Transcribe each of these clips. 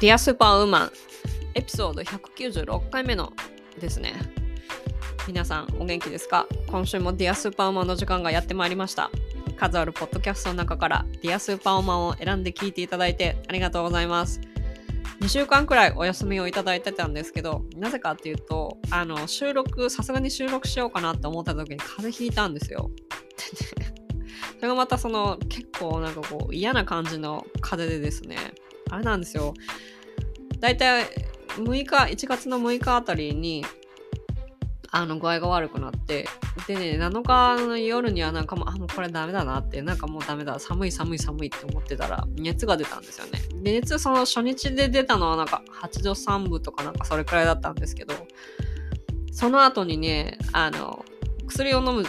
ディアスーパーウーマンエピソード196回目のですね。皆さんお元気ですか？今週もディアスーパーウーマンの時間がやってまいりました。数あるポッドキャストの中からディアスーパーウーマンを選んで聞いていただいてありがとうございます。2週間くらいお休みをいただいてたんですけど、なぜかっていうと、あの、収録、さすがに収録しようかなって思った時に風邪ひいたんですよ。それがまたその結構なんかこう嫌な感じの風でですね、あれなんですよ。だいたい6日、1月の6日あたりに、あの、具合が悪くなって、でね、7日の夜にはなんかもう、あ、もうこれダメだなって、なんかもうダメだ、寒い寒い寒いって思ってたら、熱が出たんですよね。で、熱その初日で出たのはなんか8度3分とかなんかそれくらいだったんですけど、その後にね、あの、薬を飲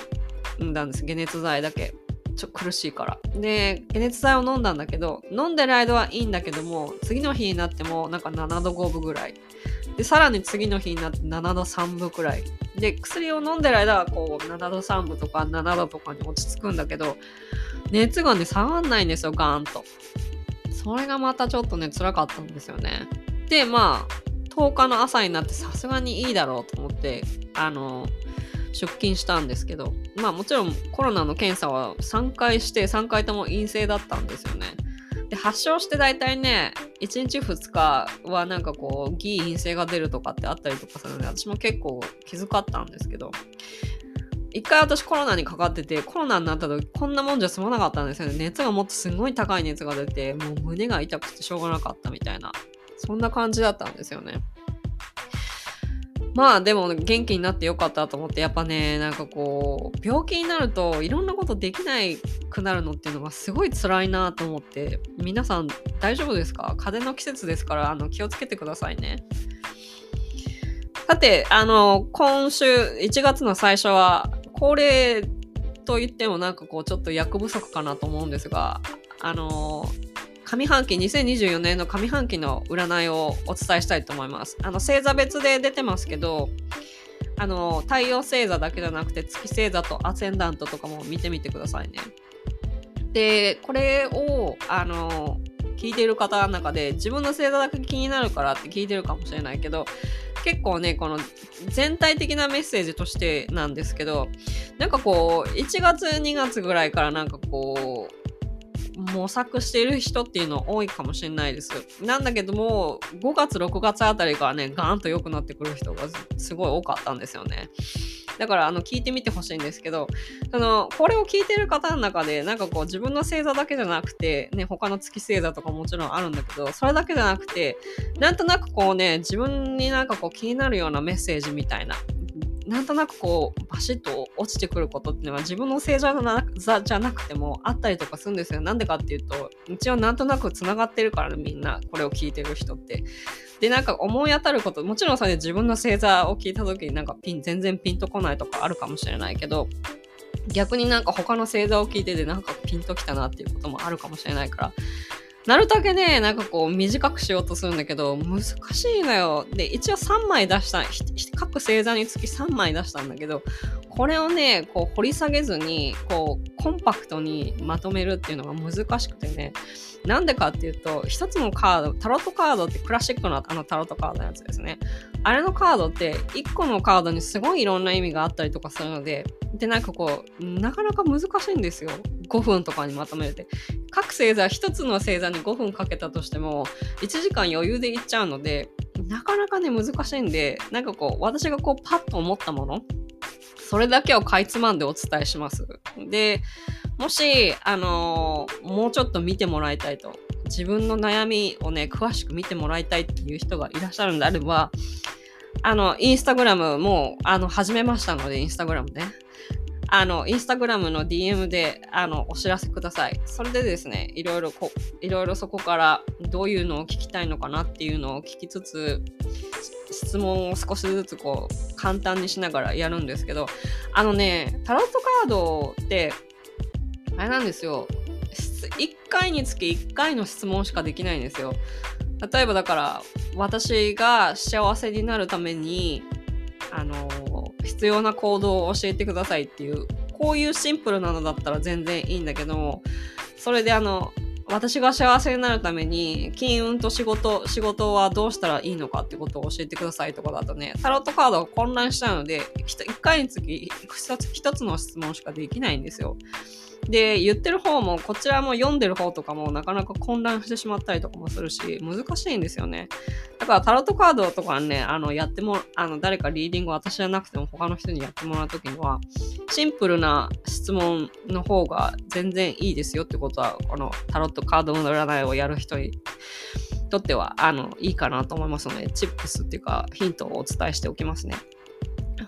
むんだんです、解熱剤だけ。ちょ苦しいから。で、解熱剤を飲んだんだけど、飲んでる間はいいんだけども、次の日になってもなんか7度5分ぐらい。で、さらに次の日になって7度3分くらい。で、薬を飲んでる間はこう7度3分とか7度とかに落ち着くんだけど、熱がね、下がんないんですよ、ガーンと。それがまたちょっとね、辛かったんですよね。で、まあ、10日の朝になってさすがにいいだろうと思って、あの、出勤したんですけど、まあもちろんコロナの検査は3回して3回とも陰性だったんですよね。で、発症して大体ね、1日2日はなんかこう、偽陰性が出るとかってあったりとかするので、私も結構気遣ったんですけど、一回私コロナにかかってて、コロナになった時こんなもんじゃ済まなかったんですよね。熱がもっとすごい高い熱が出て、もう胸が痛くてしょうがなかったみたいな、そんな感じだったんですよね。まあでも元気になってよかったと思ってやっぱねなんかこう病気になるといろんなことできないくなるのっていうのがすごい辛いなと思って皆さん大丈夫ですか？風邪の季節ですからあの気をつけてくださいね。さてあの今週1月の最初は恒例と言ってもなんかこうちょっと役不足かなと思うんですがあの上半期2024年の上半期の占いをお伝えしたいと思います。あの星座別で出てますけどあの太陽星座だけじゃなくて月星座とアセンダントとかも見てみてくださいね。でこれをあの聞いている方の中で自分の星座だけ気になるからって聞いてるかもしれないけど結構ねこの全体的なメッセージとしてなんですけどなんかこう1月2月ぐらいからなんかこう模索している人っていうの多いかもしれないです。なんだけども、5月、6月あたりからね、ガーンと良くなってくる人がすごい多かったんですよね。だから、あの、聞いてみてほしいんですけど、その、これを聞いてる方の中で、なんかこう、自分の星座だけじゃなくて、ね、他の月星座とかもちろんあるんだけど、それだけじゃなくて、なんとなくこうね、自分になんかこう気になるようなメッセージみたいな、なんとなくこうバシッと落ちてくることっていうのは自分の星座じゃなくてもあったりとかするんですよ。なんでかっていうと一応なんとなくつながってるからねみんなこれを聞いてる人って。でなんか思い当たることもちろんそれで自分の星座を聞いた時になんかピン全然ピンとこないとかあるかもしれないけど逆になんか他の星座を聞いててなんかピンときたなっていうこともあるかもしれないからなるだけね、なんかこう短くしようとするんだけど、難しいのよ。で、一応3枚出した、各星座につき3枚出したんだけど、これをね、こう掘り下げずに、こうコンパクトにまとめるっていうのが難しくてね、なんでかっていうと、一つのカード、タロットカードってクラシックなあのタロットカードのやつですね。あれのカードって1個のカードにすごいいろんな意味があったりとかするので、で、なんかこう、なかなか難しいんですよ。5分とかにまとめるって。各星座、1つの星座に5分かけたとしても、1時間余裕でいっちゃうので、なかなかね、難しいんで、なんかこう、私がこう、パッと思ったもの、それだけをかいつまんでお伝えします。で、もし、あのー、もうちょっと見てもらいたいと、自分の悩みをね、詳しく見てもらいたいっていう人がいらっしゃるんであれば、あの、インスタグラムも、あの、始めましたので、インスタグラムね。あの、インスタグラムの DM で、あの、お知らせください。それでですね、いろいろこ、いろいろそこからどういうのを聞きたいのかなっていうのを聞きつつ、質問を少しずつこう、簡単にしながらやるんですけど、あのね、タロットカードって、あれなんですよ。1回につき1回の質問しかできないんですよ。例えばだから、私が幸せになるために、あの、必要な行動を教えてくださいっていう、こういうシンプルなのだったら全然いいんだけど、それであの、私が幸せになるために、金運と仕事、仕事はどうしたらいいのかってことを教えてくださいとかだとね、タロットカードが混乱しちゃうので、1回につき1つの質問しかできないんですよ。で、言ってる方も、こちらも読んでる方とかもなかなか混乱してしまったりとかもするし、難しいんですよね。だからタロットカードとかね、あの、やっても、あの、誰かリーディング私じゃなくても他の人にやってもらうときには、シンプルな質問の方が全然いいですよってことは、このタロットカードの占いをやる人にとっては、あの、いいかなと思いますので、チップスっていうか、ヒントをお伝えしておきますね。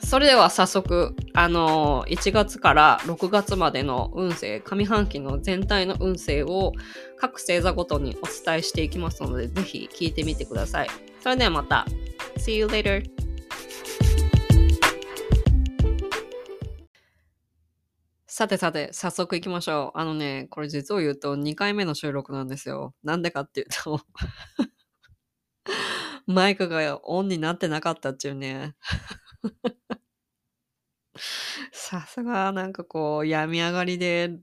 それでは早速、あのー、1月から6月までの運勢、上半期の全体の運勢を各星座ごとにお伝えしていきますので、ぜひ聞いてみてください。それではまた。See you later! さてさて、早速行きましょう。あのね、これ実を言うと2回目の収録なんですよ。なんでかっていうと マイクがオンになってなかったっていうね さすが、なんかこう、病み上がりで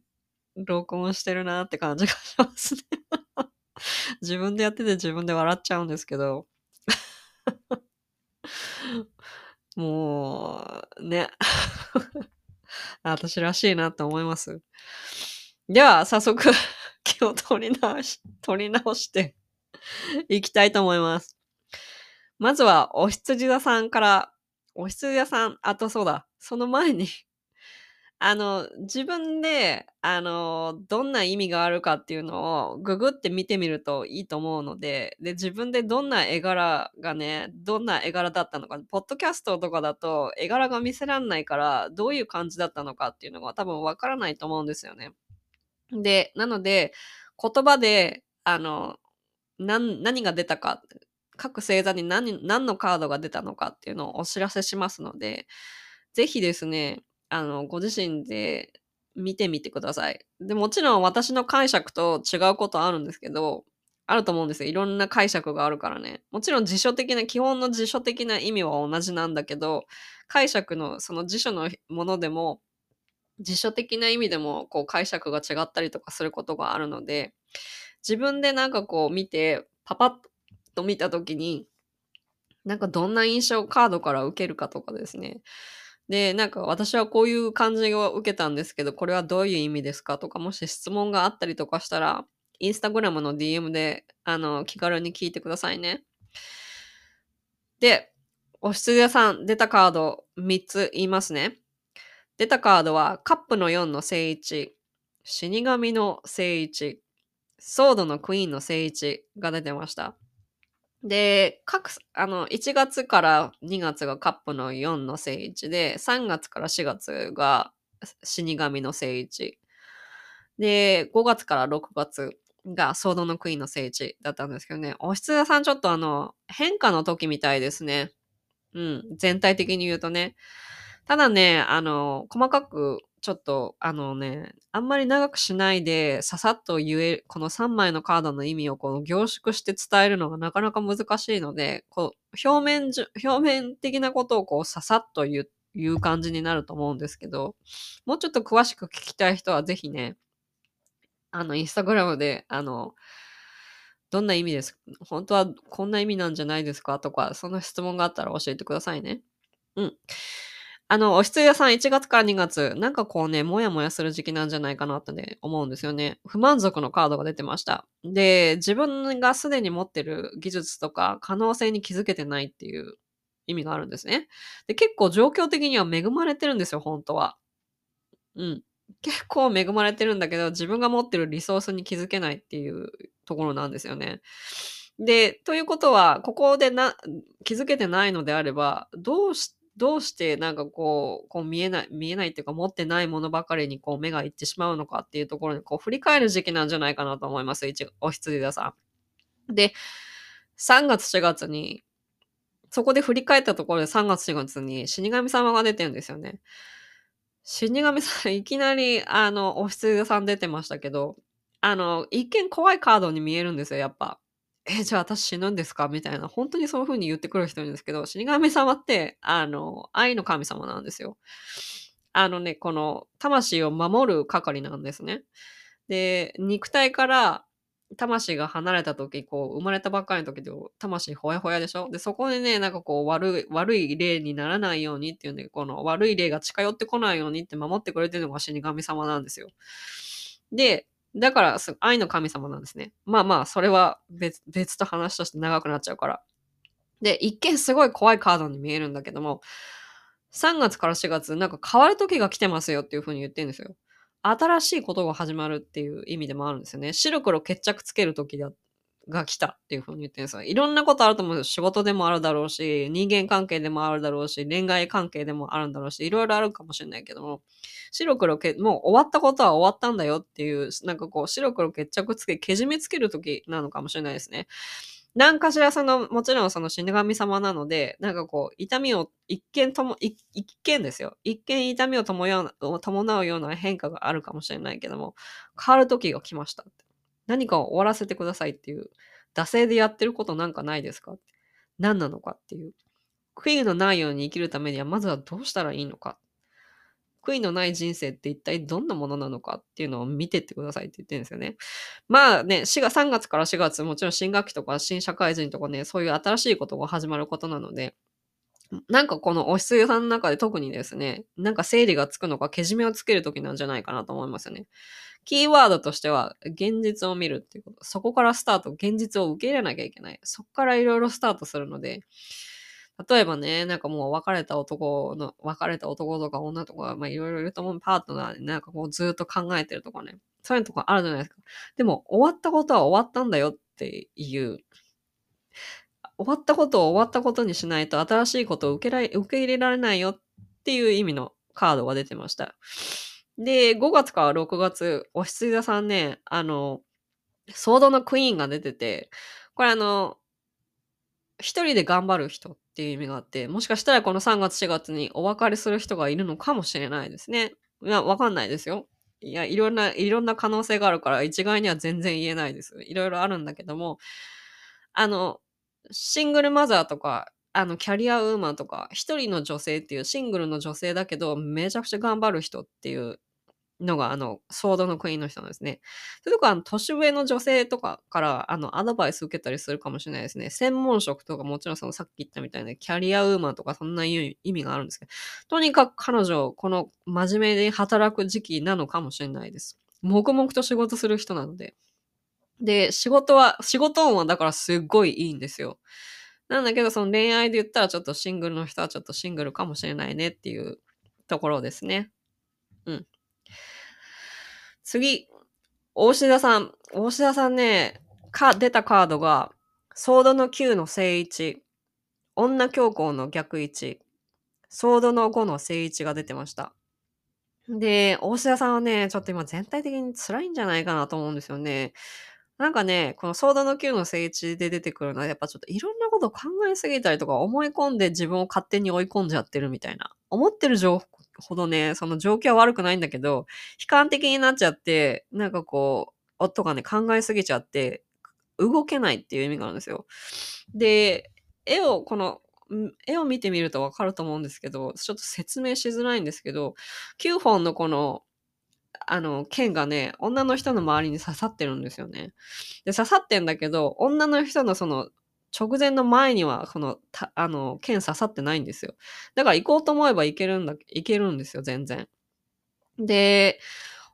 録音してるなって感じがしますね 自分でやってて自分で笑っちゃうんですけど もう、ね私らしいなって思います。では、早速、気を取り直し、取り直していきたいと思います。まずは、お羊座さんからお羊屋さん、あとそうだ、その前に あの、自分で、あの、どんな意味があるかっていうのをググって見てみるといいと思うので、で、自分でどんな絵柄がね、どんな絵柄だったのか、ポッドキャストとかだと絵柄が見せらんないから、どういう感じだったのかっていうのが多分わからないと思うんですよね。で、なので、言葉で、あの、何が出たか各星座に何何のカードが出たのかっていうのをお知らせしますので、ぜひですね、あの、ご自身で見てみてください。で、もちろん私の解釈と違うことあるんですけど、あると思うんですよ。いろんな解釈があるからね。もちろん辞書的な、基本の辞書的な意味は同じなんだけど、解釈の、その辞書のものでも、辞書的な意味でも、こう解釈が違ったりとかすることがあるので、自分でなんかこう見て、パパッとと見た時に、なんかどんな印象をカードから受けるかとかですね。で、なんか私はこういう感じを受けたんですけど、これはどういう意味ですかとか、もし質問があったりとかしたら、インスタグラムの DM で、あの、気軽に聞いてくださいね。で、お羊屋さん、出たカード3つ言いますね。出たカードは、カップの4の聖一、死神の聖一、ソードのクイーンの聖一が出てました。で、各、あの、1月から2月がカップの4の聖一で、3月から4月が死神の聖一。で、5月から6月がソードのクイーンの聖一だったんですけどね、お羊座さんちょっとあの、変化の時みたいですね。うん、全体的に言うとね。ただね、あの、細かくちょっと、あのね、あんまり長くしないで、ささっと言え、この3枚のカードの意味をこの凝縮して伝えるのがなかなか難しいので、こう表面じ、表面的なことをこうささっと言う、言う感じになると思うんですけど、もうちょっと詳しく聞きたい人はぜひね、あの、インスタグラムで、あの、どんな意味です本当はこんな意味なんじゃないですかとか、その質問があったら教えてくださいね。うん。あの、お羊屋さん1月から2月、なんかこうね、もやもやする時期なんじゃないかなってね、思うんですよね。不満足のカードが出てました。で、自分がすでに持ってる技術とか可能性に気づけてないっていう意味があるんですね。で、結構状況的には恵まれてるんですよ、本当は。うん。結構恵まれてるんだけど、自分が持ってるリソースに気づけないっていうところなんですよね。で、ということは、ここでな、気づけてないのであれば、どうしてどうしてなんかこう、こう見えない、見えないっていうか持ってないものばかりにこう目がいってしまうのかっていうところにこう振り返る時期なんじゃないかなと思います。一お羊座さん。で、3月4月に、そこで振り返ったところで3月4月に死神様が出てるんですよね。死神さん、いきなり、あの、お羊座さん出てましたけど、あの、一見怖いカードに見えるんですよ、やっぱ。え、じゃあ私死ぬんですか？みたいな、本当にそういう風に言ってくる人いるんですけど、死神様って、あの、愛の神様なんですよ。あのね、この、魂を守る係なんですね。で、肉体から、魂が離れた時、こう、生まれたばっかりの時で、魂ほやほやでしょ？で、そこでね、なんかこう、悪い、悪い霊にならないようにっていうんで、この悪い霊が近寄ってこないようにって守ってくれてるのが死神様なんですよ。で、だから、愛の神様なんですね。まあまあ、それは別、別と話として長くなっちゃうから。で、一見すごい怖いカードに見えるんだけども、3月から4月、なんか変わる時が来てますよっていう風に言ってるんですよ。新しいことが始まるっていう意味でもあるんですよね。白黒決着つける時だが来たっていう風に言ってるんですよ。いろんなことあると思うんですよ。仕事でもあるだろうし、人間関係でもあるだろうし、恋愛関係でもあるんだろうし、いろいろあるかもしれないけども、白黒け、もう終わったことは終わったんだよっていう、なんかこう、白黒決着つけ、けじめつける時なのかもしれないですね。何かしらその、もちろんその死神様なので、なんかこう、痛みを一見とも、一見ですよ。一見痛みを伴うような変化があるかもしれないけども、変わる時が来ました何かを終わらせてくださいっていう、惰性でやってることなんかないですか何なのか？っていう。悔いのないように生きるためには、まずはどうしたらいいのか。悔いのない人生って一体どんなものなのか？っていうのを見てってくださいって言ってるんですよね。まあね、4月、3月から4月、もちろん新学期とか新社会人とかね、そういう新しいことが始まることなので、なんかこのお羊さんの中で特にですね、なんか整理がつくのか、けじめをつけるときなんじゃないかなと思いますよね。キーワードとしては、現実を見るっていうこと。そこからスタート、現実を受け入れなきゃいけない。そこからいろいろスタートするので、例えばね、なんかもう別れた男の、別れた男とか女とか、まあいろいろいると思うパートナーでなんかこうずっと考えてるとかね。そういうとこあるじゃないですか。でも終わったことは終わったんだよっていう、終わったことを終わったことにしないと新しいことを受けられ受け入れられないよっていう意味のカードが出てました。で、5月から6月、お羊座さんね、あの、ソードのクイーンが出てて、これあの、一人で頑張る人っていう意味があって、もしかしたらこの3月4月にお別れする人がいるのかもしれないですね。いや、わかんないですよ。いや、いろんな、いろんな可能性があるから一概には全然言えないです。いろいろあるんだけども、あの、シングルマザーとか、あの、キャリアウーマンとか、一人の女性っていうシングルの女性だけど、めちゃくちゃ頑張る人っていうのが、あの、ソードのクイーンの人なんですね。それとか、あの、年上の女性とかから、あの、アドバイス受けたりするかもしれないですね。専門職とか、もちろんそのさっき言ったみたいな、キャリアウーマンとか、そんな意味があるんですけど、とにかく彼女、この真面目で働く時期なのかもしれないです。黙々と仕事する人なので。で、仕事は、仕事音はだからすっごいいいんですよ。なんだけど、その恋愛で言ったらちょっとシングルの人はちょっとシングルかもしれないねっていうところですね。うん。次、大志田さん。大志田さんね、か、出たカードが、ソードの9の正位置、女教皇の逆位置、ソードの5の正位置が出てました。で、大志田さんはね、ちょっと今全体的に辛いんじゃないかなと思うんですよね。なんかね、このソードの9の正位置で出てくるのは、やっぱちょっといろんなこと考えすぎたりとか思い込んで自分を勝手に追い込んじゃってるみたいな。思ってる情報ほどね、その状況は悪くないんだけど、悲観的になっちゃって、なんかこう、夫がね、考えすぎちゃって、動けないっていう意味があるんですよ。で、絵を、この、絵を見てみるとわかると思うんですけど、ちょっと説明しづらいんですけど、9本のこの、あの、剣がね、女の人の周りに刺さってるんですよね。で、刺さってんだけど、女の人のその直前の前には、この、たあの、剣刺さってないんですよ。だから行こうと思えば行けるんだ、行けるんですよ、全然。で、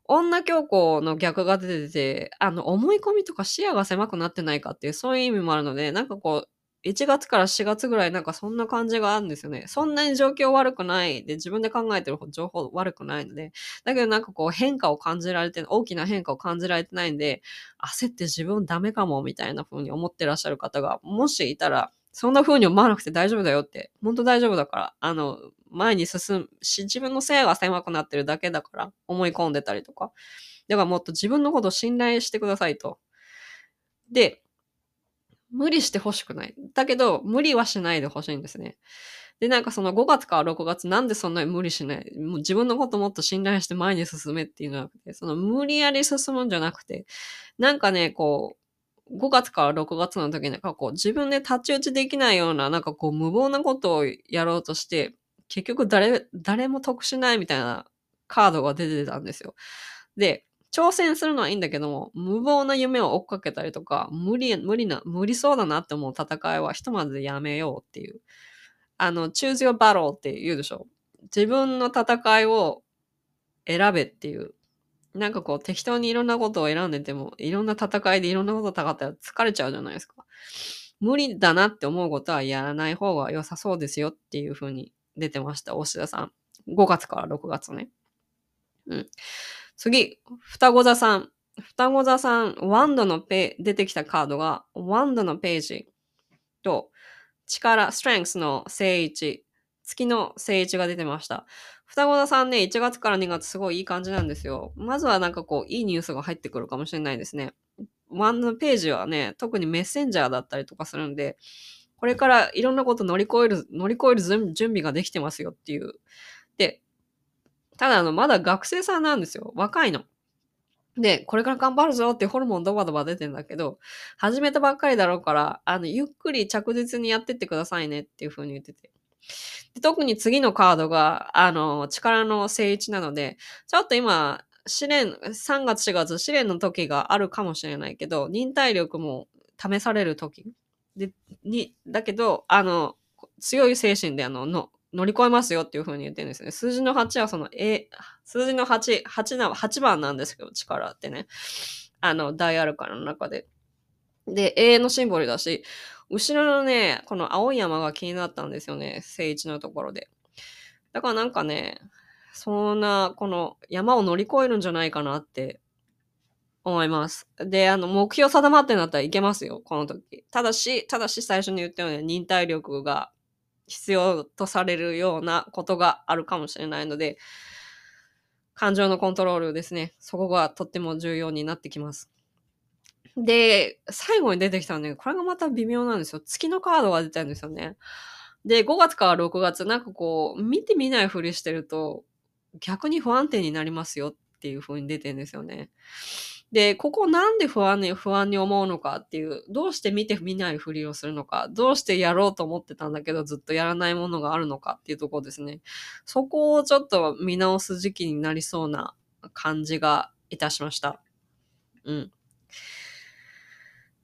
女教皇の逆が出てて、あの、思い込みとか視野が狭くなってないかっていう、そういう意味もあるので、なんかこう、1月から4月ぐらいなんかそんな感じがあるんですよね。そんなに状況悪くない。で、自分で考えてる情報悪くないので。だけどなんかこう変化を感じられて、大きな変化を感じられてないんで、焦って自分ダメかもみたいな風に思ってらっしゃる方が、もしいたら、そんな風に思わなくて大丈夫だよって。本当大丈夫だから。あの、前に進むし、自分のせいが狭くなってるだけだから思い込んでたりとか。だからもっと自分のことを信頼してくださいと。で、無理して欲しくない。だけど、無理はしないで欲しいんですね。で、なんかその5月から6月、なんでそんなに無理しない？もう自分のこともっと信頼して前に進めっていうのはなくて、その無理やり進むんじゃなくて、なんかね、こう、5月から6月の時になんかこう自分で太刀打ちできないような、なんかこう無謀なことをやろうとして、結局誰、誰も得しないみたいなカードが出てたんですよ。で、挑戦するのはいいんだけども、無謀な夢を追っかけたりとか、無理、無理な、無理そうだなって思う戦いはひとまずやめようっていう。あの、choose your battle って言うでしょ。自分の戦いを選べっていう。なんかこう適当にいろんなことを選んでても、いろんな戦いでいろんなことを戦ったら疲れちゃうじゃないですか。無理だなって思うことはやらない方が良さそうですよっていう風に出てました、大志田さん。5月から6月ね。うん。次、双子座さん。双子座さん、ワンドのペ出てきたカードが、ワンドのページと、力、ストレングスの正位置、月の正位置が出てました。双子座さんね、1月から2月すごいいい感じなんですよ。まずはなんかこう、いいニュースが入ってくるかもしれないですね。ワンドのページはね、特にメッセンジャーだったりとかするんで、これからいろんなこと乗り越える、乗り越える準備ができてますよっていう。で、ただあの、まだ学生さんなんですよ。若いの。で、これから頑張るぞってホルモンドバドバ出てんだけど、始めたばっかりだろうから、あの、ゆっくり着実にやってってくださいねっていう風に言ってて。で特に次のカードが、あの、力の正位置なので、ちょっと今、試練、3月4月試練の時があるかもしれないけど、忍耐力も試される時で、に、だけど、あの、強い精神であの、の、乗り越えますよっていう風に言ってるんですね。数字の8はその、え、数字の8、8な、8番なんですけど、力ってね。あの、ダイアルカの中で。で、永遠のシンボルだし、後ろのね、この青い山が気になったんですよね。聖一のところで。だからなんかね、そんな、この山を乗り越えるんじゃないかなって思います。で、あの、目標定まってなったらいけますよ、この時。ただし、ただし最初に言ったように忍耐力が必要とされるようなことがあるかもしれないので、感情のコントロールですね。そこがとっても重要になってきます。で、最後に出てきたんで、これがまた微妙なんですよ。月のカードが出たんですよね。で、5月から6月、なんかこう、見てみないふりしてると、逆に不安定になりますよっていう風に出てるんですよね。で、ここなんで不安に、不安に思うのかっていう、どうして見て見ないふりをするのか、どうしてやろうと思ってたんだけどずっとやらないものがあるのかっていうところですね。そこをちょっと見直す時期になりそうな感じがいたしました。うん。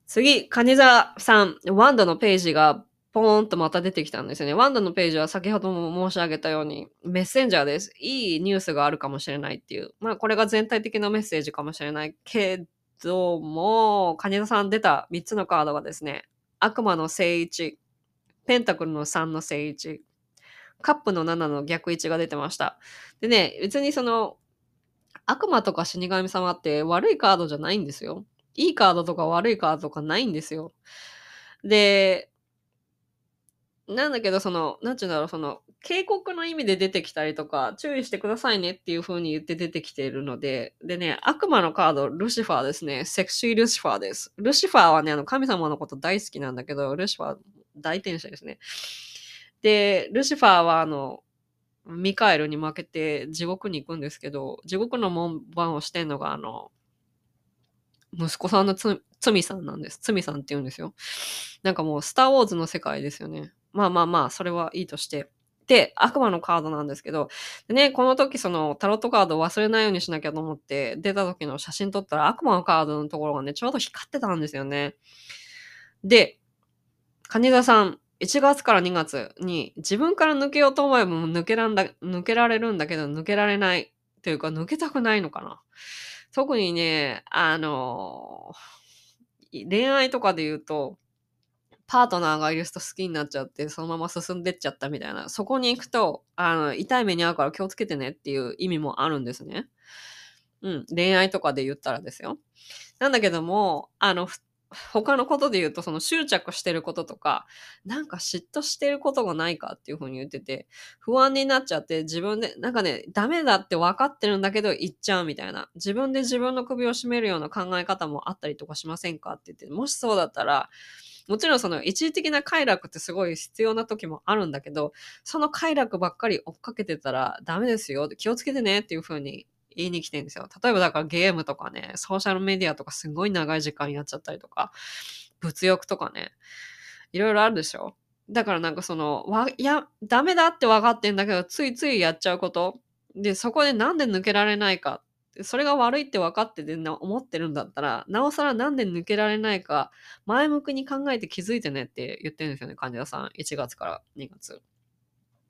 次、カニザさん、ワンダのページがポーンとまた出てきたんですよね。ワンダのページは先ほども申し上げたようにメッセンジャーです。いいニュースがあるかもしれないっていう。まあこれが全体的なメッセージかもしれないけども、カニザさん出た3つのカードがですね、悪魔の正位置、ペンタクルの3の正位置、カップの7の逆位置が出てました。でね、別にその悪魔とか死神様って悪いカードじゃないんですよ。いいカードとか悪いカードとかないんですよ。で、なんだけど、その、なんちゅうんだろう、その、警告の意味で出てきたりとか、注意してくださいねっていう風に言って出てきているので、でね、悪魔のカード、ルシファーですね。セクシールシファーです。ルシファーはね、あの、神様のこと大好きなんだけど、ルシファー大天使ですね。で、ルシファーはあの、ミカエルに負けて地獄に行くんですけど、地獄の門番をしてんのが、あの、息子さんのつ、つみさんなんです。つみさんって言うんですよ。なんかもう、スター・ウォーズの世界ですよね。まあまあまあ、それはいいとして。で、悪魔のカードなんですけど、でね、この時そのタロットカードを忘れないようにしなきゃと思って出た時の写真撮ったら悪魔のカードのところがね、ちょうど光ってたんですよね。で、金田さん、1月から2月に自分から抜けようと思えば抜けらんだ、抜けられるんだけど抜けられないというか抜けたくないのかな。特にね、あの恋愛とかで言うと、パートナーがいる人好きになっちゃって、そのまま進んでっちゃったみたいな。そこに行くと、あの、痛い目に遭うから気をつけてねっていう意味もあるんですね。うん。恋愛とかで言ったらですよ。なんだけども、あの、他のことで言うと、その執着してることとか、なんか嫉妬してることがないかっていうふうに言ってて、不安になっちゃって自分で、なんかね、ダメだって分かってるんだけど言っちゃうみたいな。自分で自分の首を絞めるような考え方もあったりとかしませんかって言って、もしそうだったら、もちろんその一時的な快楽ってすごい必要な時もあるんだけど、その快楽ばっかり追っかけてたらダメですよ。気をつけてねっていう風に言いに来てるんですよ。例えばだからゲームとかね、ソーシャルメディアとかすごい長い時間やっちゃったりとか、物欲とかね、いろいろあるでしょ。だからなんかその、わ、いや、ダメだって分かってんだけど、ついついやっちゃうこと。で、そこでなんで抜けられないかそれが悪いって分かってて思ってるんだったら、なおさらなんで抜けられないか、前向きに考えて気づいてねって言ってるんですよね、患者さん。1月から2月。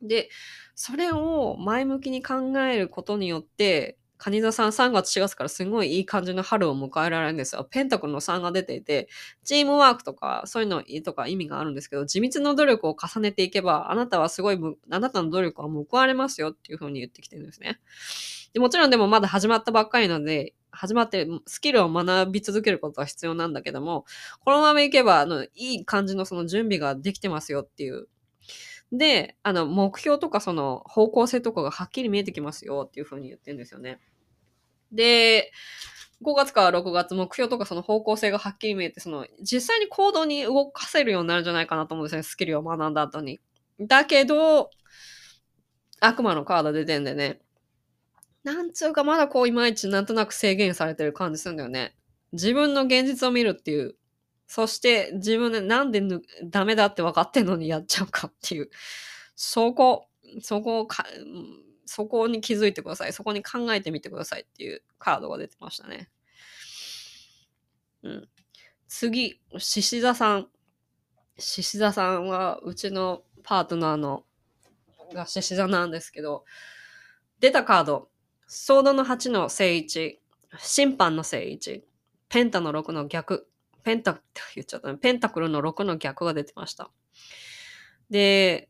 で、それを前向きに考えることによって、カニ座さん3月4月からすごいいい感じの春を迎えられるんですよ。ペンタクルの3が出ていて、チームワークとかそういうのとか意味があるんですけど、地道の努力を重ねていけば、あなたはすごい、あなたの努力は報われますよっていうふうに言ってきてるんですね。でもちろんでもまだ始まったばっかりなので、始まってスキルを学び続けることは必要なんだけども、このままいけば、あの、いい感じのその準備ができてますよっていうで、あの、目標とかその方向性とかがはっきり見えてきますよっていうふうに言ってるんですよね。で、5月から6月目標とかその方向性がはっきり見えて、その実際に行動に動かせるようになるんじゃないかなと思うんですね。スキルを学んだ後に。だけど、悪魔のカード出てんでね。なんつうかまだこういまいちなんとなく制限されてる感じするんだよね。自分の現実を見るっていう。そして自分でなんでダメだって分かってんのにやっちゃうかっていう。そこ、そこをか、そこに気づいてください。そこに考えてみてくださいっていうカードが出てましたね。うん。次、獅子座さん。獅子座さんは、うちのパートナーのが獅子座なんですけど、出たカード、ソードの8の正位置、審判の正位置、ペンタの6の逆、ペンタって言っちゃったね。ペンタクルの6の逆が出てました。で、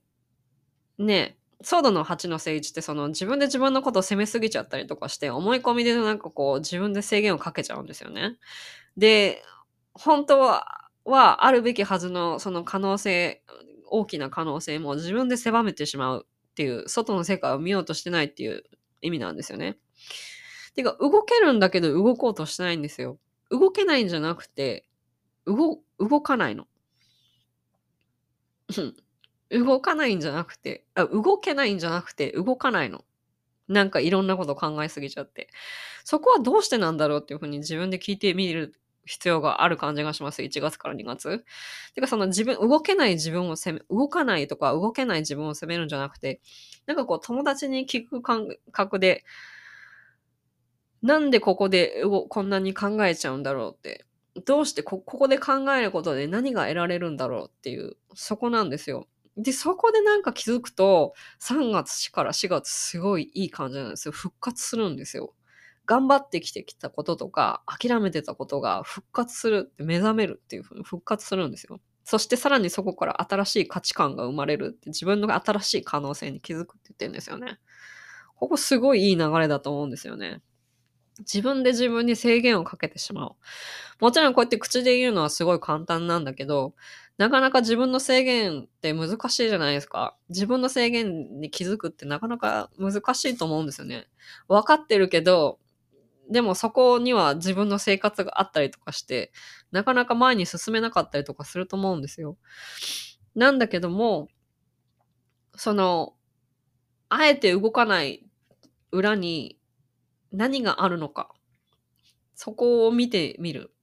ね、ソードの8の政治ってその自分で自分のことを責めすぎちゃったりとかして思い込みでなんかこう自分で制限をかけちゃうんですよね。で、本当ははあるべきはずのその可能性、大きな可能性も自分で狭めてしまうっていう、外の世界を見ようとしてないっていう意味なんですよね。てか、動けるんだけど動こうとしないんですよ。動けないんじゃなくて、動、動かないの。動かないんじゃなくて、あ、動けないんじゃなくて、動かないの。なんかいろんなこと考えすぎちゃって。そこはどうしてなんだろうっていうふうに自分で聞いてみる必要がある感じがします。1月から2月。てかその自分、動けない自分を責め、動かないとか動けない自分を責めるんじゃなくて、なんかこう友達に聞く感覚で、なんでここでこんなに考えちゃうんだろうって。どうしてここで考えることで何が得られるんだろうっていう、そこなんですよ。で、そこでなんか気づくと、3月から4月すごいいい感じなんですよ。復活するんですよ。頑張ってきてきたこととか、諦めてたことが復活するって目覚めるっていうふうに復活するんですよ。そしてさらにそこから新しい価値観が生まれるって自分の新しい可能性に気づくって言ってるんですよね。ここすごいいい流れだと思うんですよね。自分で自分に制限をかけてしまう。もちろんこうやって口で言うのはすごい簡単なんだけど、なかなか自分の制限って難しいじゃないですか。自分の制限に気づくってなかなか難しいと思うんですよね。分かってるけど、でもそこには自分の生活があったりとかして、なかなか前に進めなかったりとかすると思うんですよ。なんだけども、その、あえて動かない裏に何があるのか。そこを見てみる。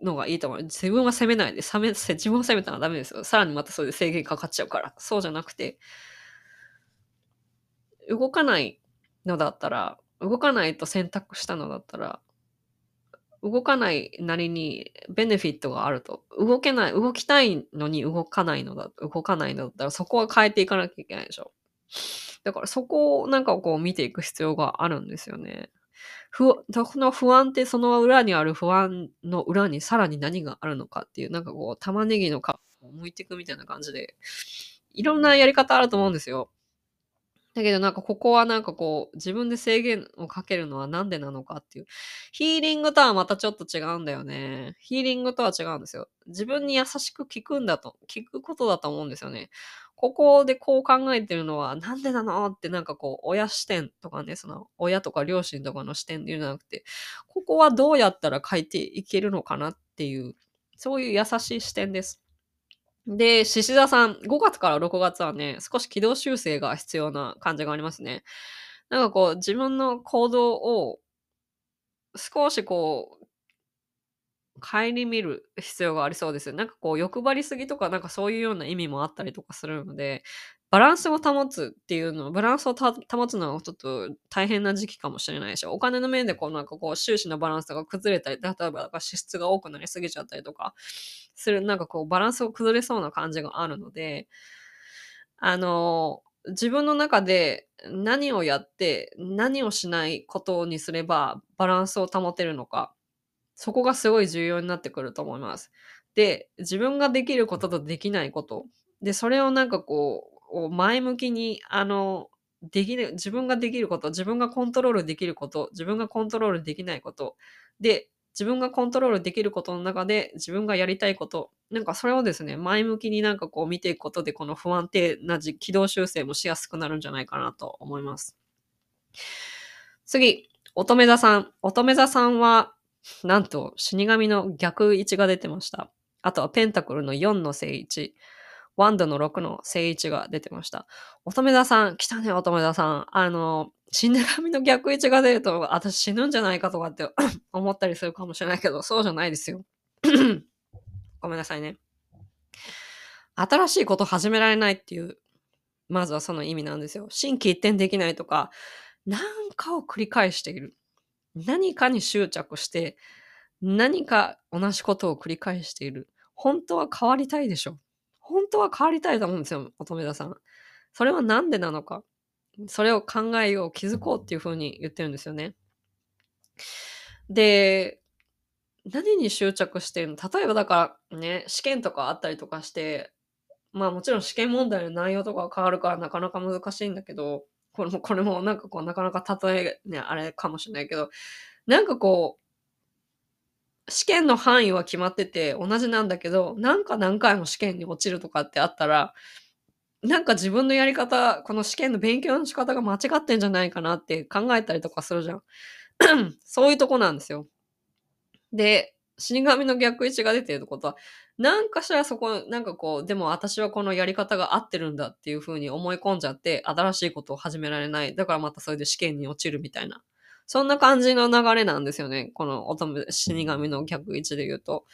のがいいと思う。自分は責めないで、責め自分を責めたらダメですよ。さらにまたそれで制限かかっちゃうから。そうじゃなくて、動かないのだったら、動かないと選択したのだったら、動かないなりにベネフィットがあると。動けない、動きたいのに動かないのだ、動かないのだったら、そこは変えていかなきゃいけないでしょ。だからそこをなんかこう見ていく必要があるんですよね。不、その不安ってその裏にある不安の裏にさらに何があるのかっていう、なんかこう、玉ねぎの皮を剥いていくみたいな感じで、いろんなやり方あると思うんですよ。だけどなんかここはなんかこう自分で制限をかけるのはなんでなのかっていう。ヒーリングとはまたちょっと違うんだよね。ヒーリングとは違うんですよ。自分に優しく聞くんだと、聞くことだと思うんですよね。ここでこう考えてるのはなんでなのってなんかこう親視点とかね、その親とか両親とかの視点で言うんじゃなくて、ここはどうやったら変えていけるのかなっていう、そういう優しい視点です。で、獅子座さん、5月から6月はね、少し軌道修正が必要な感じがありますね。なんかこう、自分の行動を少しこう、顧みる必要がありそうです。なんかこう欲張りすぎとかなんかそういうような意味もあったりとかするので、バランスを保つっていうの、バランスを保つのはちょっと大変な時期かもしれないし、お金の面でこうなんかこう収支のバランスが崩れたり、例えば支出が多くなりすぎちゃったりとかする、なんかこうバランスを崩れそうな感じがあるので、あの、自分の中で何をやって何をしないことにすればバランスを保てるのか、そこがすごい重要になってくると思います。で、自分ができることとできないこと。で、それをなんかこう、を前向きに、あの、できる、自分ができること、自分がコントロールできること、自分がコントロールできないこと。で、自分がコントロールできることの中で自分がやりたいこと、なんかそれをですね、前向きになんかこう見ていくことで、この不安定な軌道修正もしやすくなるんじゃないかなと思います。次、乙女座さん。乙女座さんは、なんと死神の逆位置が出てました。あとはペンタクルの4の正位置。ワンドの6の正位置が出てました。乙女座さん、来たね、乙女座さん。あの、死神の逆位置が出ると、私死ぬんじゃないかとかって 思ったりするかもしれないけど、そうじゃないですよ。ごめんなさいね。新しいこと始められないっていう、まずはその意味なんですよ。心機一転できないとか、何かを繰り返している。何かに執着して、何か同じことを繰り返している。本当は変わりたいでしょ。本当は変わりたいと思うんですよ、乙女座さん。それはなんでなのか。それを考えよう、気づこうっていうふうに言ってるんですよね。で、何に執着してるの？例えばだからね、試験とかあったりとかして、まあもちろん試験問題の内容とかは変わるからなかなか難しいんだけど、これも、これもなんかこうなかなか例えね、あれかもしれないけど、なんかこう、試験の範囲は決まってて同じなんだけど、なんか何回も試験に落ちるとかってあったら、なんか自分のやり方、この試験の勉強の仕方が間違ってんじゃないかなって考えたりとかするじゃん。そういうとこなんですよ。で、死神の逆位置が出てるってことは、なんかしらそこ、なんかこう、でも私はこのやり方が合ってるんだっていう風に思い込んじゃって、新しいことを始められない。だからまたそれで試験に落ちるみたいな。そんな感じの流れなんですよね。この乙女、死神の逆位置で言うと。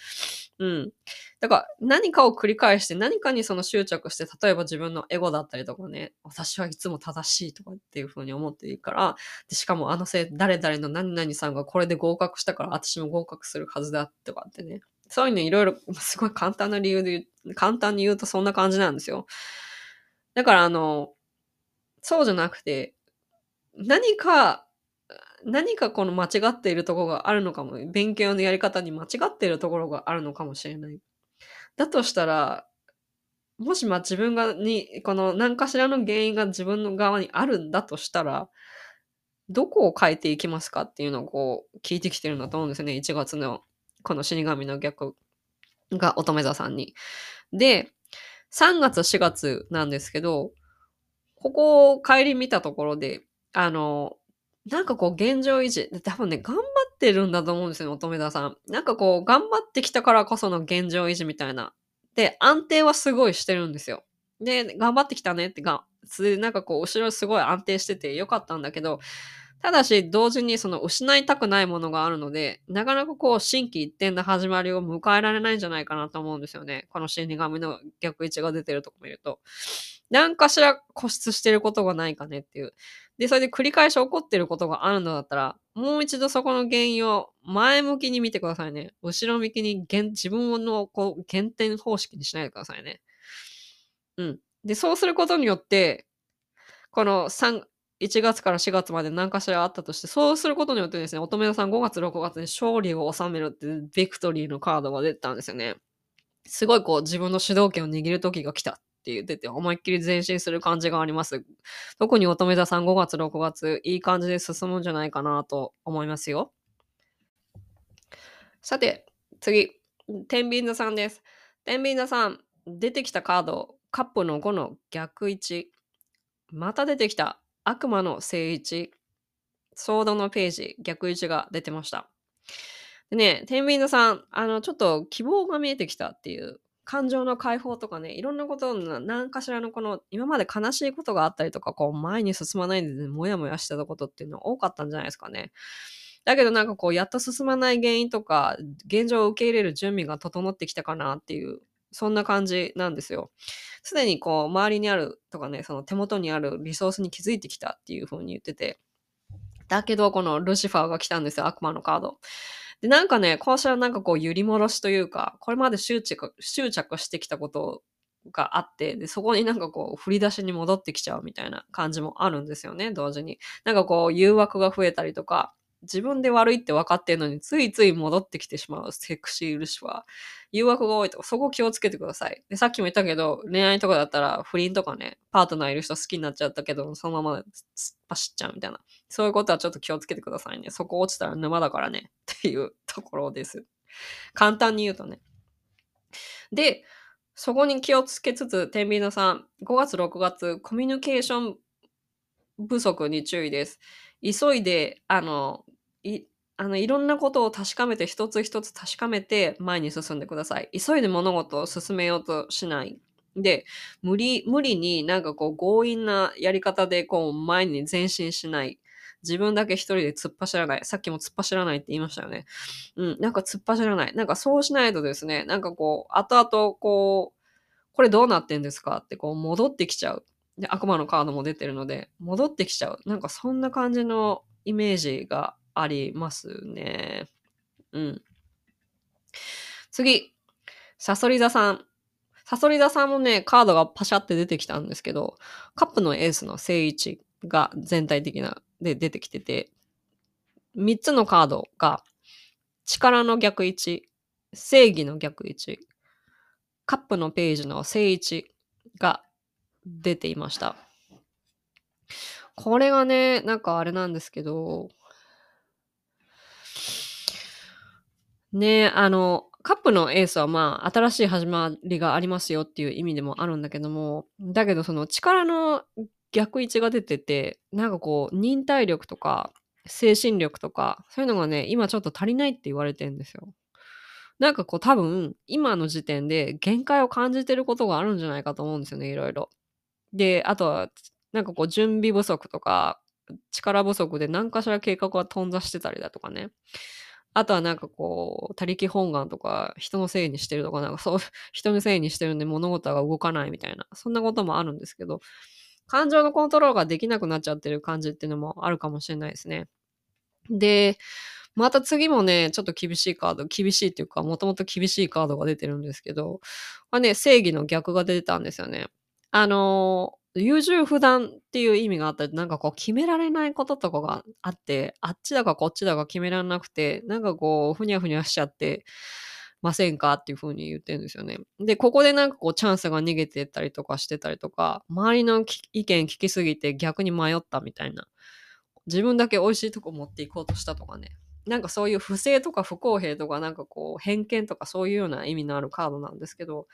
うん。だから何かを繰り返して何かにその執着して、例えば自分のエゴだったりとかね、私はいつも正しいとかっていう風に思っていいから、でしかもあのせい、誰々の何々さんがこれで合格したから私も合格するはずだとかってね。そういうのいろいろ、すごい簡単な理由で言う、簡単に言うとそんな感じなんですよ。だからあの、そうじゃなくて、何か何かこの間違っているところがあるのかも、勉強のやり方に間違っているところがあるのかもしれない。だとしたら、もしまあ自分がに、この何かしらの原因が自分の側にあるんだとしたら、どこを変えていきますかっていうのをこう聞いてきてるんだと思うんですよね。1月のこの死神の逆が乙女座さんに。で、3月4月なんですけど、ここを帰り見たところで、あの、なんかこう現状維持。多分ね、頑張ってるんだと思うんですよ、乙女座さん。なんかこう、頑張ってきたからこその現状維持みたいな。で、安定はすごいしてるんですよ。で、頑張ってきたねってが、なんかこう、後ろすごい安定しててよかったんだけど、ただし、同時にその失いたくないものがあるので、なかなかこう、心機一転な始まりを迎えられないんじゃないかなと思うんですよね。この死神の逆位置が出てるとこ見ると。何かしら固執してることがないかねっていう。で、それで繰り返し起こってることがあるのだったら、もう一度そこの原因を前向きに見てくださいね。後ろ向きに自分のこう減点方式にしないでくださいね。うん。で、そうすることによって、この3、1月から4月まで何かしらあったとして、そうすることによってですね、乙女座さん5月、6月に勝利を収めるっていうビクトリーのカードが出たんですよね。すごいこう自分の主導権を握る時が来たって言ってて、思いっきり前進する感じがあります。特に乙女座さん5月、6月、いい感じで進むんじゃないかなと思いますよ。さて、次、天秤座さんです。天秤座さん、出てきたカード、カップの5の逆位置。また出てきた。悪魔の聖一、ソードのページ、逆位置が出てました。でね、天秤座さん、あの、ちょっと希望が見えてきたっていう、感情の解放とかね、いろんなことの、何かしらのこの、今まで悲しいことがあったりとか、こう、前に進まないで、ね、もやもやしてたことっていうのは多かったんじゃないですかね。だけどなんかこう、やっと進まない原因とか、現状を受け入れる準備が整ってきたかなっていうそんな感じなんですよ。すでにこう、周りにあるとかね、その手元にあるリソースに気づいてきたっていう風に言ってて。だけど、このルシファーが来たんですよ、悪魔のカード。で、なんかね、今週はなんかこう、揺り戻しというか、これまで執着執着してきたことがあって、で、そこになんかこう、振り出しに戻ってきちゃうみたいな感じもあるんですよね、同時に。なんかこう、誘惑が増えたりとか、自分で悪いって分かってんのに、ついつい戻ってきてしまうセクシールシは、誘惑が多いと、そこ気をつけてください。で、さっきも言ったけど、恋愛とかだったら、不倫とかね、パートナーいる人好きになっちゃったけど、そのまま突っ走っちゃうみたいな。そういうことはちょっと気をつけてくださいね。そこ落ちたら沼だからね。っていうところです。簡単に言うとね。で、そこに気をつけつつ、天秤の3、5月、6月、コミュニケーション不足に注意です。急いで、あの、い、あの、いろんなことを確かめて、一つ一つ確かめて前に進んでください。急いで物事を進めようとしない。で、無理、無理になんかこう強引なやり方でこう前に前進しない。自分だけ一人で突っ走らない。さっきも突っ走らないって言いましたよね。うん、なんか突っ走らない。なんかそうしないとですね、なんかこう、後々こう、これどうなってんですかってこう戻ってきちゃう。で、悪魔のカードも出てるので、戻ってきちゃう。なんかそんな感じのイメージがありますね。うん。次。サソリ座さん。サソリ座さんもね、カードがパシャって出てきたんですけど、カップのエースの正位置が全体的なで出てきてて、3つのカードが力の逆位置、正義の逆位置、カップのページの正位置が出ていました。これがね、なんかあれなんですけど、ねあの、カップのエースはまあ、新しい始まりがありますよっていう意味でもあるんだけども、だけどその力の逆位置が出てて、なんかこう、忍耐力とか、精神力とか、そういうのがね、今ちょっと足りないって言われてんですよ。なんかこう多分、今の時点で限界を感じてることがあるんじゃないかと思うんですよね、いろいろ。で、あとは、なんかこう準備不足とか、力不足で何かしら計画が頓挫してたりだとかね。あとはなんかこう、他力本願とか、人のせいにしてるとか、なんかそう、人のせいにしてるんで物事が動かないみたいな、そんなこともあるんですけど、感情のコントロールができなくなっちゃってる感じっていうのもあるかもしれないですね。で、また次もね、ちょっと厳しいカード、厳しいっていうか、もともと厳しいカードが出てるんですけど、これね、正義の逆が出てたんですよね。あの優柔不断っていう意味があったり、なんかこう決められないこととかがあって、あっちだかこっちだか決められなくて、なんかこう、ふにゃふにゃしちゃってませんかっていう風に言ってるんですよね。で、ここでなんかこうチャンスが逃げてたりとかしてたりとか、周りの意見聞きすぎて逆に迷ったみたいな。自分だけ美味しいとこ持っていこうとしたとかね。なんかそういう不正とか不公平とかなんかこう偏見とかそういうような意味のあるカードなんですけど、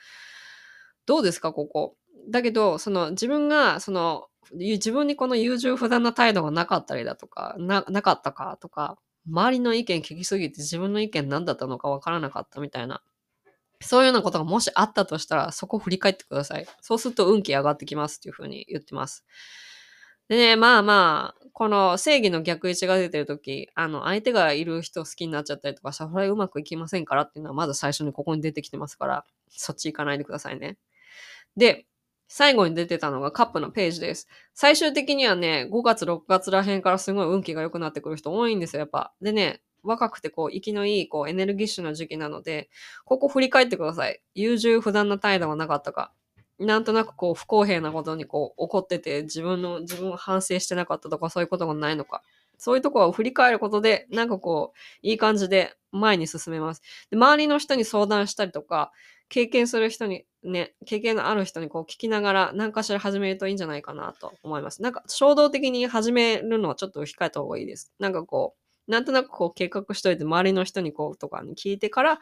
どうですか、ここ？だけど、その自分が、その、自分にこの優柔不断な態度がなかったりだとか、な、なかったかとか、周りの意見聞きすぎて自分の意見何だったのかわからなかったみたいな。そういうようなことがもしあったとしたら、そこ振り返ってください。そうすると運気上がってきますっていうふうに言ってます。でね、まあまあ、この正義の逆位置が出てるとき、あの、相手がいる人好きになっちゃったりとか、それうまくいきませんからっていうのは、まず最初にここに出てきてますから、そっち行かないでくださいね。で、最後に出てたのがカップのページです。最終的にはね、5月、6月らへんからすごい運気が良くなってくる人多いんですよ、やっぱ。でね、若くてこう、息のいい、こう、エネルギッシュな時期なので、ここ振り返ってください。優柔不断な態度はなかったか。なんとなくこう、不公平なことにこう、怒ってて、自分の、自分を反省してなかったとか、そういうことがないのか。そういうところを振り返ることで、なんかこう、いい感じで前に進めます。で周りの人に相談したりとか、経験する人に、ね、経験のある人にこう聞きながら何かしら始めるといいんじゃないかなと思います。なんか衝動的に始めるのはちょっと控えた方がいいです。なんかこう、なんとなくこう計画しといて周りの人にこうとかに聞いてから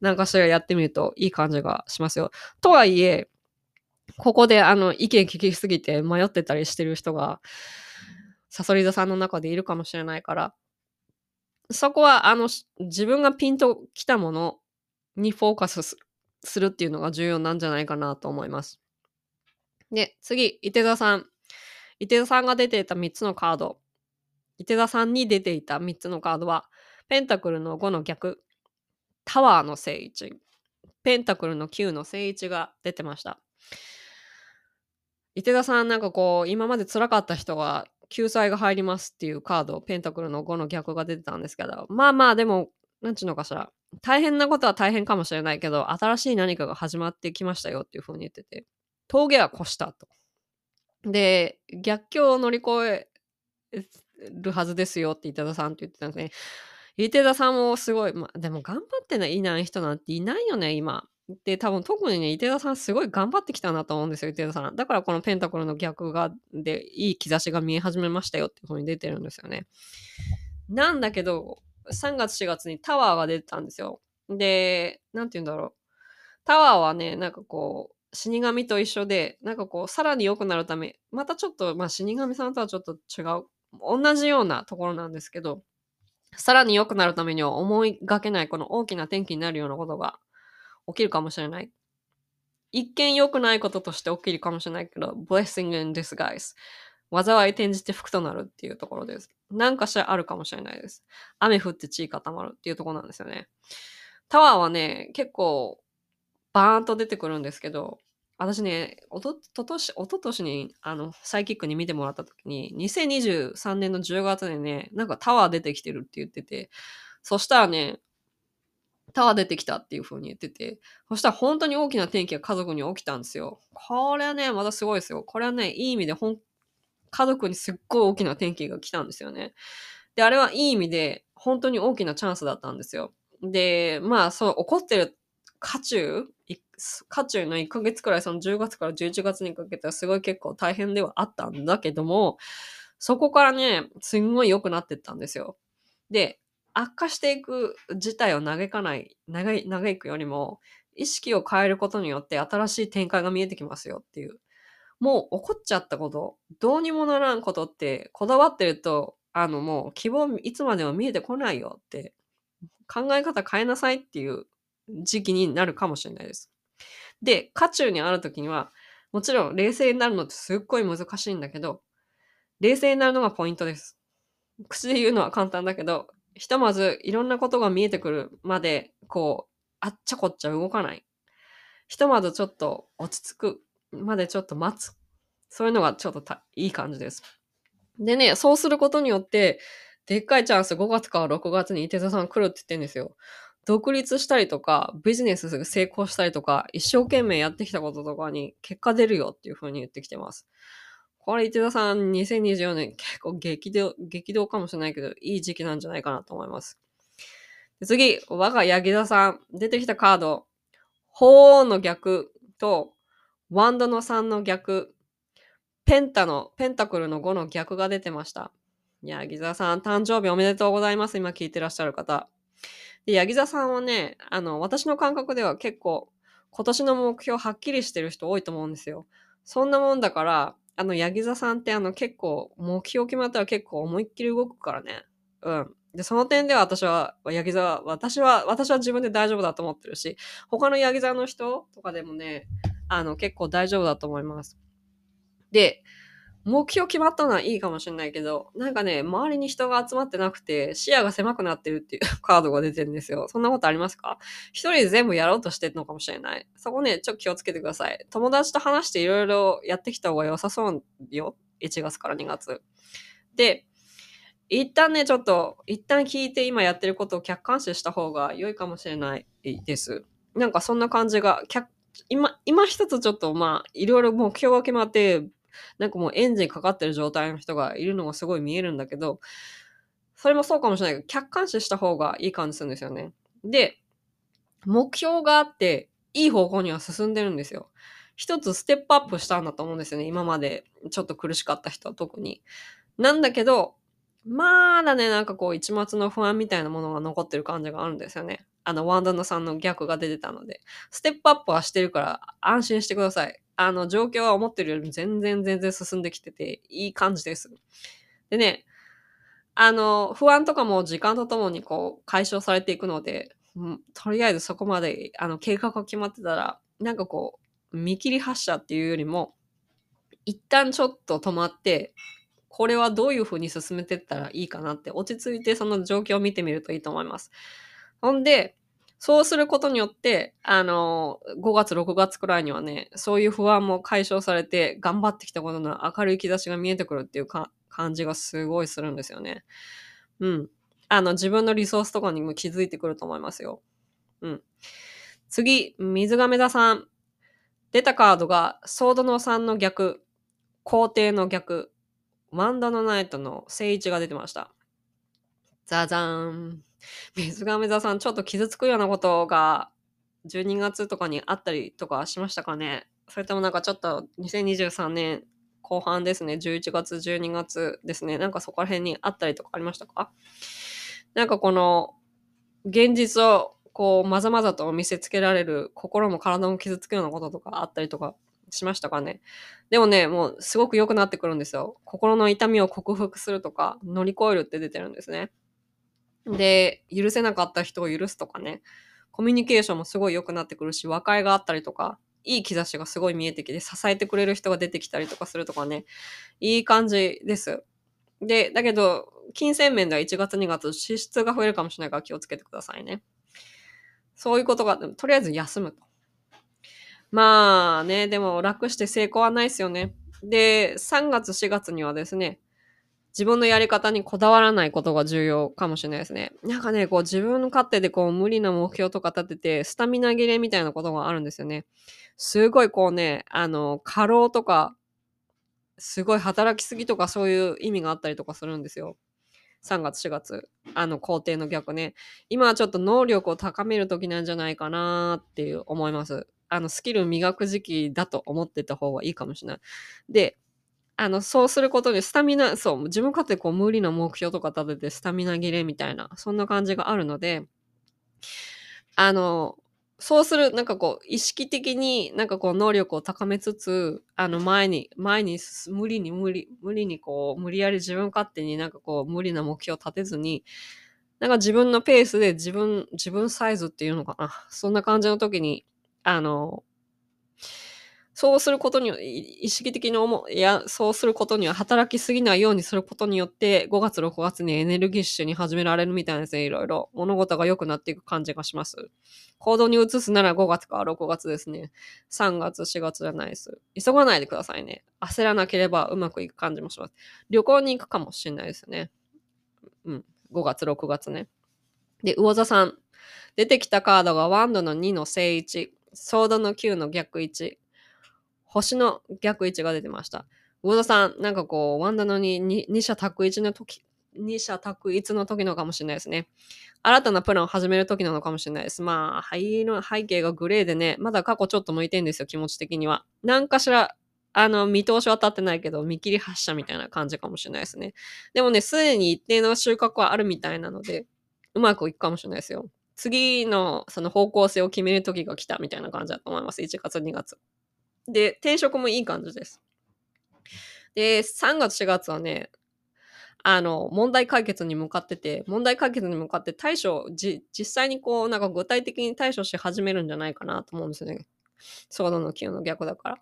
何かしらやってみるといい感じがしますよ。とはいえ、ここであの意見聞きすぎて迷ってたりしてる人が、サソリ座さんの中でいるかもしれないから、そこはあの自分がピンときたものにフォーカスするするっていうのが重要なんじゃないかなと思います。で、次、伊手座さん。伊手座さんが出ていた3つのカード。伊手座さんに出ていた3つのカードは、ペンタクルの5の逆、タワーの正位置、ペンタクルの9の正一が出てました。伊手田さんなんかこう、今まで辛かった人が救済が入りますっていうカード、ペンタクルの5の逆が出てたんですけど、まあまあでも、なんちゅうのかしら。大変なことは大変かもしれないけど、新しい何かが始まってきましたよっていう風に言ってて、峠は越したと。で、逆境を乗り越えるはずですよって伊手田さんって言ってたんですね。伊手田さんもすごい、ま、でも頑張ってないない人なんていないよね、今。で、多分特にね、伊手田さんすごい頑張ってきたなと思うんですよ、伊手田さん。だからこのペンタクルの逆が、で、いい兆しが見え始めましたよっていう風に出てるんですよね。なんだけど、3月4月にタワーが出てたんですよ。で、なんて言うんだろう。タワーはね、なんかこう、死神と一緒で、なんかこう、さらに良くなるため、またちょっと、まあ死神さんとはちょっと違う、同じようなところなんですけど、さらに良くなるためには思いがけないこの大きな転機になるようなことが起きるかもしれない。一見良くないこととして起きるかもしれないけど、blessing in disguise。災い転じて福となるっていうところです。何かしらあるかもしれないです。雨降って地位固まるっていうとこなんですよね。タワーはね、結構バーンと出てくるんですけど、私ね、おと、ととし、おととしに、あの、サイキックに見てもらった時に、2023年の10月でね、なんかタワー出てきてるって言ってて、そしたらね、タワー出てきたっていう風に言ってて、そしたら本当に大きな転機が家族に起きたんですよ。これはね、またすごいですよ。これはね、いい意味でほん、家族にすっごい大きな転機が来たんですよね。で、あれはいい意味で、本当に大きなチャンスだったんですよ。で、まあ、そう、怒ってる渦中渦中の1ヶ月くらい、その10月から11月にかけてはすごい結構大変ではあったんだけども、そこからね、すんごい良くなってったんですよ。で、悪化していく事態を嘆かない、長い、長いくよりも、意識を変えることによって新しい展開が見えてきますよっていう。もう起こっちゃったこと、どうにもならんことってこだわってると、あのもう希望いつまでも見えてこないよって考え方変えなさいっていう時期になるかもしれないです。で、渦中にある時には、もちろん冷静になるのってすっごい難しいんだけど、冷静になるのがポイントです。口で言うのは簡単だけど、ひとまずいろんなことが見えてくるまで、こう、あっちゃこっちゃ動かない。ひとまずちょっと落ち着くまでちょっと待つ。そういうのがちょっといい感じです。でね、そうすることによって、でっかいチャンス5月から6月に伊手座さん来るって言ってるんですよ。独立したりとか、ビジネスが成功したりとか、一生懸命やってきたこととかに結果出るよっていう風に言ってきてます。これ、池田さん、2024年結構激動、激動かもしれないけど、いい時期なんじゃないかなと思います。次、我がヤギ座さん、出てきたカード、鳳凰の逆と、ワンドの3の逆、ペンタの、ペンタクルの5の逆が出てました。ヤギ座さん、誕生日おめでとうございます。今聞いてらっしゃる方。で、ヤギ座さんはね、あの、私の感覚では結構、今年の目標はっきりしてる人多いと思うんですよ。そんなもんだから、あの、ヤギ座さんってあの、結構、目標決まったら結構思いっきり動くからね。うん。で、その点では私は、ヤギ座、私は、私は自分で大丈夫だと思ってるし、他のヤギ座の人とかでもね、あの、結構大丈夫だと思います。で、目標決まったのはいいかもしれないけど、なんかね、周りに人が集まってなくて、視野が狭くなってるっていう カードが出てるんですよ。そんなことありますか？一人で全部やろうとしてるのかもしれない。そこね、ちょっと気をつけてください。友達と話していろいろやってきた方が良さそうよ。1月から2月。で、一旦ね、ちょっと、一旦聞いて今やってることを客観視した方が良いかもしれないです。なんかそんな感じが、今、今一つちょっとまあ、いろいろ目標が決まって、なんかもうエンジンかかってる状態の人がいるのがすごい見えるんだけど、それもそうかもしれないけど、客観視した方がいい感じするんですよね。で、目標があって、いい方向には進んでるんですよ。一つステップアップしたんだと思うんですよね。今までちょっと苦しかった人は特に。なんだけど、まだね、なんかこう一末の不安みたいなものが残ってる感じがあるんですよね。あの、ワンダナさんの逆が出てたので。ステップアップはしてるから安心してください。あの、状況は思ってるよりも全然全然進んできてて、いい感じです。でね、あの、不安とかも時間とともにこう、解消されていくので、うん、とりあえずそこまで、あの、計画が決まってたら、なんかこう、見切り発車っていうよりも、一旦ちょっと止まって、これはどういうふうに進めてったらいいかなって、落ち着いてその状況を見てみるといいと思います。ほんで、そうすることによって、あの、5月、6月くらいにはね、そういう不安も解消されて、頑張ってきたことの明るい兆しが見えてくるっていうか感じがすごいするんですよね。うん。あの、自分のリソースとかにも気づいてくると思いますよ。うん。次、水亀座さん。出たカードが、ソードの3の逆、皇帝の逆、ワンダのナイトの聖一が出てました。ザザーン。水亀座さん、ちょっと傷つくようなことが12月とかにあったりとかしましたかね？それともなんかちょっと2023年後半ですね、11月、12月ですね、なんかそこら辺にあったりとかありましたか？なんかこの現実をこうまざまざと見せつけられる心も体も傷つくようなこととかあったりとかしましたかね？でもね、もうすごく良くなってくるんですよ。心の痛みを克服するとか乗り越えるって出てるんですね。で、許せなかった人を許すとかね、コミュニケーションもすごい良くなってくるし、和解があったりとか、いい兆しがすごい見えてきて、支えてくれる人が出てきたりとかするとかね、いい感じです。で、だけど、金銭面では1月2月支出が増えるかもしれないから気をつけてくださいね。そういうことが、とりあえず休むと。まあね、でも楽して成功はないですよね。で、3月4月にはですね、自分のやり方にこだわらないことが重要かもしれないですね。なんかね、こう自分の勝手でこう無理な目標とか立てて、スタミナ切れみたいなことがあるんですよね。すごいこうね、あの、過労とか、すごい働きすぎとかそういう意味があったりとかするんですよ。3月4月。あの、工程の逆ね。今はちょっと能力を高める時なんじゃないかなっていう思います。あの、スキル磨く時期だと思ってた方がいいかもしれない。で、あの、そうすることで、スタミナ、そう、自分勝手にこう無理な目標とか立てて、スタミナ切れみたいな、そんな感じがあるので、あの、そうする、なんかこう、意識的になんかこう、能力を高めつつ、あの、前に、前に、無理に無理、無理にこう、無理やり自分勝手になんかこう、無理な目標を立てずに、なんか自分のペースで自分、自分サイズっていうのかな。そんな感じの時に、あの、そうすることに意識的に思う、いや、そうすることには働きすぎないようにすることによって、5月、6月にエネルギッシュに始められるみたいですね、いろいろ。物事が良くなっていく感じがします。行動に移すなら5月か6月ですね。3月、4月じゃないです。急がないでくださいね。焦らなければうまくいく感じもします。旅行に行くかもしれないですね。うん。5月、6月ね。で、魚座さん。出てきたカードがワンドの2の正1、ソードの9の逆1、星の逆1が出てました。魚座さん、なんかこう、ワンダの 2, 2社択1の時、2社択1の時のかもしれないですね。新たなプランを始める時なのかもしれないです。まあ、背の背景がグレーでね、まだ過去ちょっと向いてんですよ、気持ち的には。なんかしら、あの、見通しは立ってないけど、見切り発車みたいな感じかもしれないですね。でもね、すでに一定の収穫はあるみたいなので、うまくいくかもしれないですよ。次のその方向性を決める時が来たみたいな感じだと思います。1月、2月。で、転職もいい感じです。で、3月、4月はね、あの、問題解決に向かってて、問題解決に向かって対処、じ、実際にこう、なんか具体的に対処し始めるんじゃないかなと思うんですよね。ソードの9の逆だから。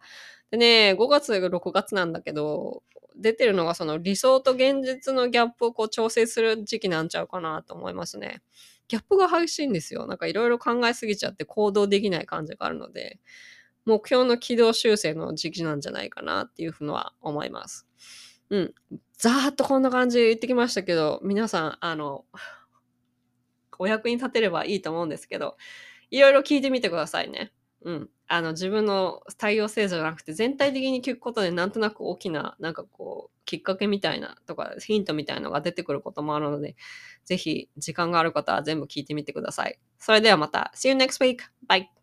でね、5月、6月なんだけど、出てるのがその理想と現実のギャップをこう調整する時期なんちゃうかなと思いますね。ギャップが激しいんですよ。なんかいろいろ考えすぎちゃって行動できない感じがあるので、目標の軌道修正の時期なんじゃないかなっていうふうのは思います。うん。ざーっとこんな感じで言ってきましたけど、皆さん、あの、お役に立てればいいと思うんですけど、いろいろ聞いてみてくださいね。うん。あの、自分の対応性じゃなくて、全体的に聞くことで、なんとなく大きな、なんかこう、きっかけみたいなとか、ヒントみたいのが出てくることもあるので、ぜひ、時間がある方は全部聞いてみてください。それではまた。See you next week! Bye!